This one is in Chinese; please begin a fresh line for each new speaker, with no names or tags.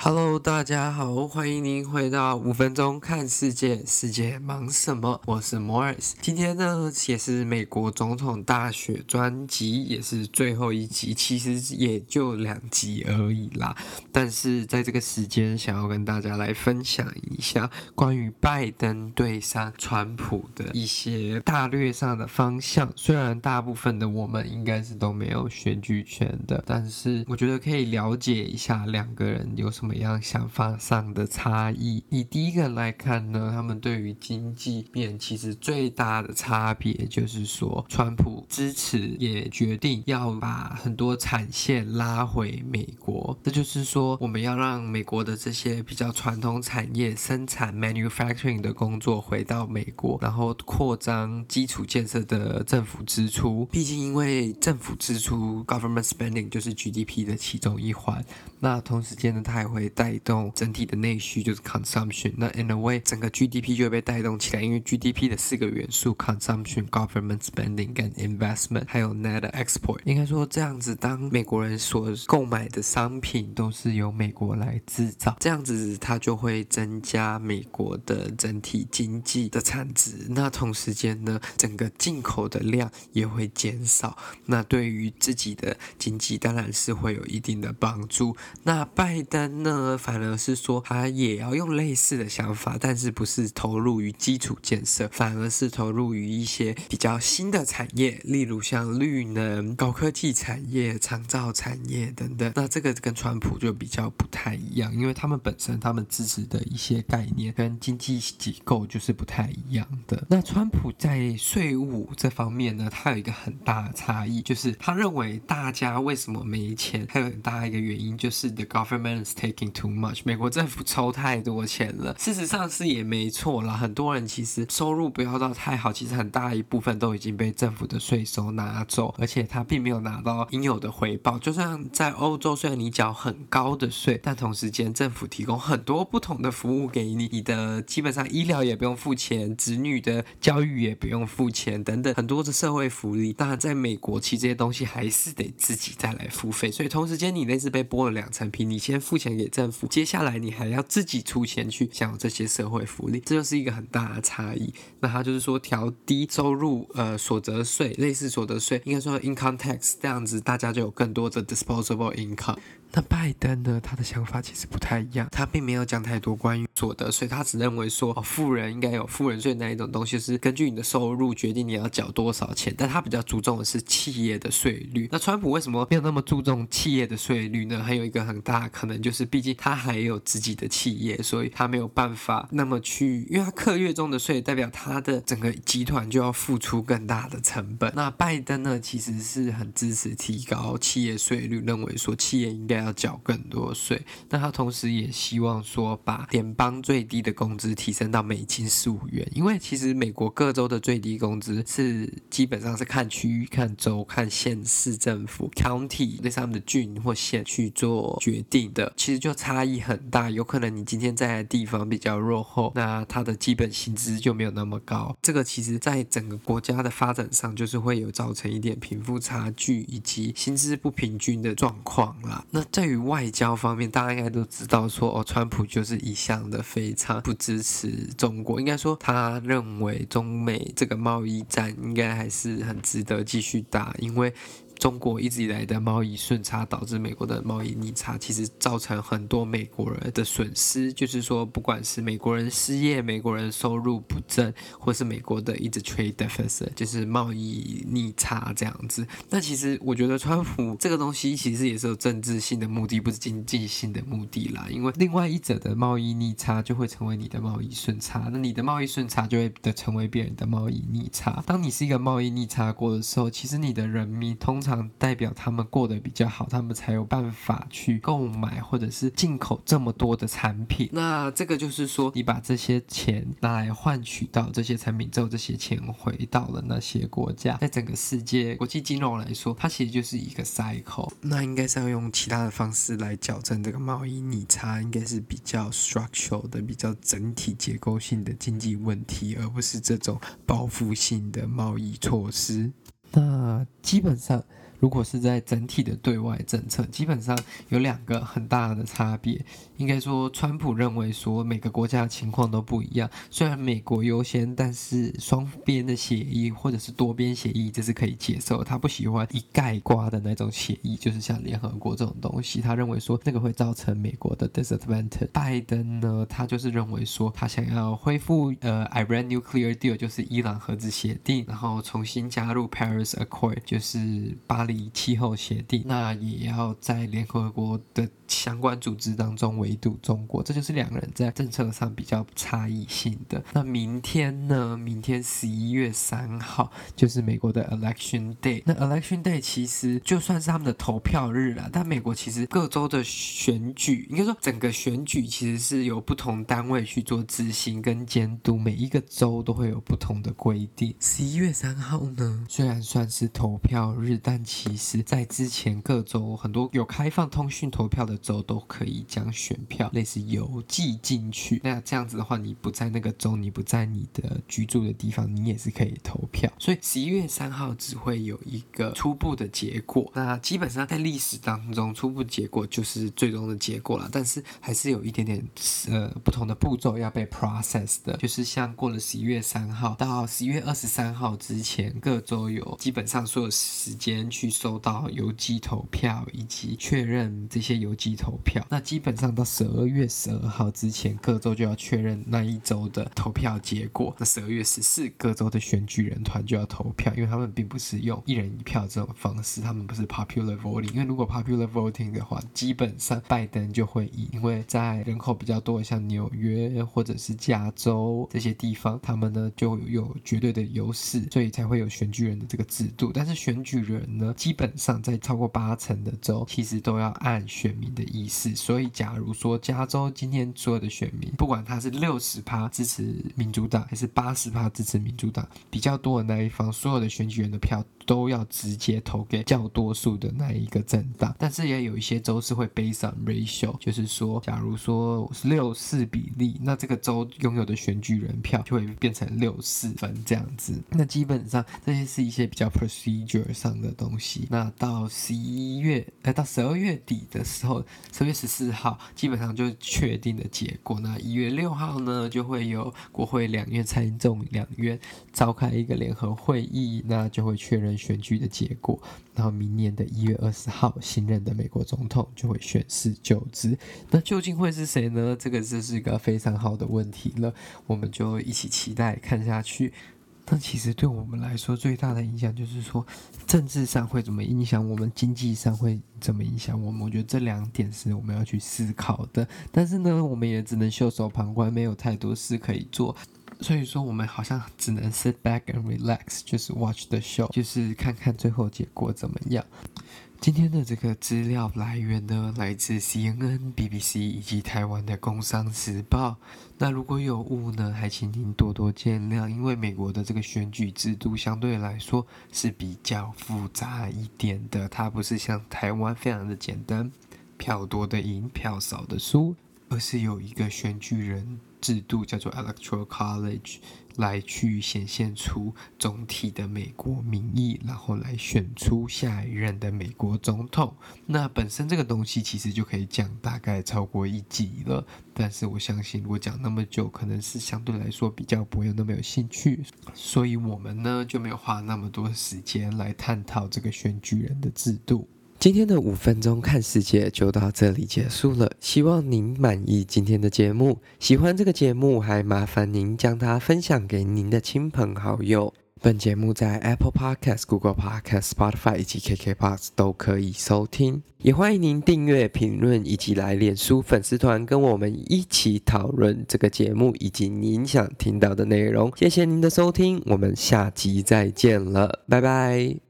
Hello，大家好，欢迎您回到五分钟看世界，世界忙什么？我是 Morris。今天呢，也是美国总统大选专辑，也是最后一集，其实也就两集而已啦。但是在这个时间，想要跟大家来分享一下关于拜登对上川普的一些大略上的方向。虽然大部分的我们应该是都没有选举权的，但是我觉得可以了解一下两个人有什么。怎么样想法上的差异？以第一个来看呢，他们对于经济面其实最大的差别就是说，川普支持也决定要把很多产线拉回美国。这就是说，我们要让美国的这些比较传统产业生产 manufacturing 的工作回到美国，然后扩张基础建设的政府支出。毕竟，因为政府支出 government spending 就是 GDP 的其中一环。那同时间呢，他还会会带动整体的内需，就是 consumption。那 in a way，整个 GDP 就会被带动起来，因为 GDP 的四个元素：consumption、government spending、跟 investment，还有 net export。应该说这样子，当美国人所购买的商品都是由美国来制造，这样子它就会增加美国的整体经济的产值。那同时间呢，整个进口的量也会减少。那对于自己的经济，当然是会有一定的帮助。那拜登呢，反而是说他也要用类似的想法，但是不是投入于基础建设，反而是投入于一些比较新的产业，例如像绿能、高科技产业、长照产业等等。那这个跟川普就比较不太一样，因为他们本身他们支持的一些概念跟经济结构就是不太一样的。那川普在税务这方面呢，他有一个很大的差异，就是他认为大家为什么没钱，还有很大一个原因就是。是 The government is taking too much，美国政府抽太多钱了。事实上是也没错啦，很多人其实收入不要到太好，其实很大一部分都已经被政府的税收拿走，而且他并没有拿到应有的回报。就像在欧洲，虽然你缴很高的税，但同时间政府提供很多不同的服务给你，你的基本上医疗也不用付钱，子女的教育也不用付钱，等等很多的社会福利。当然，在美国，其实这些东西还是得自己再来付费，所以同时间你那是被剥了两。层皮，你先付钱给政府，接下来你还要自己出钱去享有这些社会福利，这就是一个很大的差异。那他就是说调低收入呃所得税，类似所得税，应该说 income tax 这样子，大家就有更多的 disposable income。那拜登呢？他的想法其实不太一样，他并没有讲太多关于所得税，他只认为说，哦，富人应该有富人税那一种东西，是根据你的收入决定你要缴多少钱。但他比较注重的是企业的税率。那川普为什么没有那么注重企业的税率呢？还有一个很大可能就是，毕竟他还有自己的企业，所以他没有办法那么去，因为他课越重的税，代表他的整个集团就要付出更大的成本。那拜登呢，其实是很支持提高企业税率，认为说企业应该。要缴更多税，那他同时也希望说把联邦最低的工资提升到美金十五元，因为其实美国各州的最低工资是基本上是看区域、看州、看县市政府 （county） 那上面的郡或县去做决定的，其实就差异很大。有可能你今天在的地方比较落后，那他的基本薪资就没有那么高。这个其实在整个国家的发展上，就是会有造成一点贫富差距以及薪资不平均的状况啦。那在于外交方面，大家应该都知道说，哦，川普就是一向的非常不支持中国。应该说，他认为中美这个贸易战应该还是很值得继续打，因为。中国一直以来的贸易顺差导致美国的贸易逆差，其实造成很多美国人的损失。就是说，不管是美国人失业、美国人收入不振，或是美国的一直 trade deficit，就是贸易逆差这样子。那其实我觉得，川普这个东西其实也是有政治性的目的，不是经济性的目的啦。因为另外一者的贸易逆差就会成为你的贸易顺差，那你的贸易顺差就会的成为别人的贸易逆差。当你是一个贸易逆差国的时候，其实你的人民通常代表他们过得比较好，他们才有办法去购买或者是进口这么多的产品。那这个就是说，你把这些钱拿来换取到这些产品之后，这些钱回到了那些国家，在整个世界国际金融来说，它其实就是一个 cycle。那应该是要用其他的方式来矫正这个贸易逆差，应该是比较 structural 的、比较整体结构性的经济问题，而不是这种报复性的贸易措施。那基本上。如果是在整体的对外政策，基本上有两个很大的差别。应该说，川普认为说每个国家的情况都不一样，虽然美国优先，但是双边的协议或者是多边协议这是可以接受。他不喜欢一概瓜的那种协议，就是像联合国这种东西，他认为说那个会造成美国的 disadvantage。拜登呢，他就是认为说他想要恢复呃 Iran Nuclear Deal，就是伊朗核子协定，然后重新加入 Paris Accord，就是巴黎气候协定，那也要在联合国的相关组织当中围堵中国，这就是两个人在政策上比较差异性的。那明天呢？明天十一月三号就是美国的 Election Day。那 Election Day 其实就算是他们的投票日了，但美国其实各州的选举，应该说整个选举其实是由不同单位去做执行跟监督，每一个州都会有不同的规定。十一月三号呢，虽然算是投票日，但其其实在之前各州很多有开放通讯投票的州都可以将选票类似邮寄进去。那这样子的话，你不在那个州，你不在你的居住的地方，你也是可以投票。所以十一月三号只会有一个初步的结果。那基本上在历史当中，初步结果就是最终的结果了。但是还是有一点点呃不同的步骤要被 process 的，就是像过了十一月三号到十一月二十三号之前，各州有基本上所有时间去收到邮寄投票以及确认这些邮寄投票。那基本上到十二月十二号之前，各州就要确认那一周的投票结果。那十二月十四，各州的选举人团就要投票，因为他们并不是用一人一票这种方式，他们不是 popular voting。因为如果 popular voting 的话，基本上拜登就会赢，因为在人口比较多的像纽约或者是加州这些地方，他们呢就有绝对的优势，所以才会有选举人的这个制度。但是选举人呢，基本上在超过八成的州，其实都要按选民的意思。所以假如说加州今天所有的选民，不管他是六十趴支持民主党，还是八十趴支持民主党，比较多的那一方，所有的选举人的票都要直接投给较多数的那一个政党。但是也有一些州是会 based on ratio，就是说，假如说六四比例，那这个州拥有的选举人票就会变成六四分这样子。那基本上这些是一些比较 procedure 上的东西。那到十一月，呃，到十二月底的时候，十月十四号基本上就确定的结果。那一月六号呢，就会有国会两院参众两院召开一个联合会议，那就会确认选举的结果。然后明年的一月二十号，新任的美国总统就会宣誓就职。那究竟会是谁呢？这个就是一个非常好的问题了，我们就一起期待看下去。但其实对我们来说，最大的影响就是说，政治上会怎么影响我们，经济上会怎么影响我们。我觉得这两点是我们要去思考的。但是呢，我们也只能袖手旁观，没有太多事可以做。所以说，我们好像只能 sit back and relax，就是 watch the show，就是看看最后结果怎么样。今天的这个资料来源呢，来自 CNN、BBC 以及台湾的《工商时报》。那如果有误呢，还请您多多见谅，因为美国的这个选举制度相对来说是比较复杂一点的，它不是像台湾非常的简单，票多的赢，票少的输，而是有一个选举人。制度叫做 Electoral College，来去显现出总体的美国民意，然后来选出下一任的美国总统。那本身这个东西其实就可以讲大概超过一集了，但是我相信如果讲那么久，可能是相对来说比较不会有那么有兴趣，所以我们呢就没有花那么多时间来探讨这个选举人的制度。今天的五分钟看世界就到这里结束了，希望您满意今天的节目。喜欢这个节目，还麻烦您将它分享给您的亲朋好友。本节目在 Apple Podcast、Google Podcast、Spotify 以及 KKBOX 都可以收听，也欢迎您订阅、评论以及来脸书粉丝团跟我们一起讨论这个节目以及您想听到的内容。谢谢您的收听，我们下集再见了，拜拜。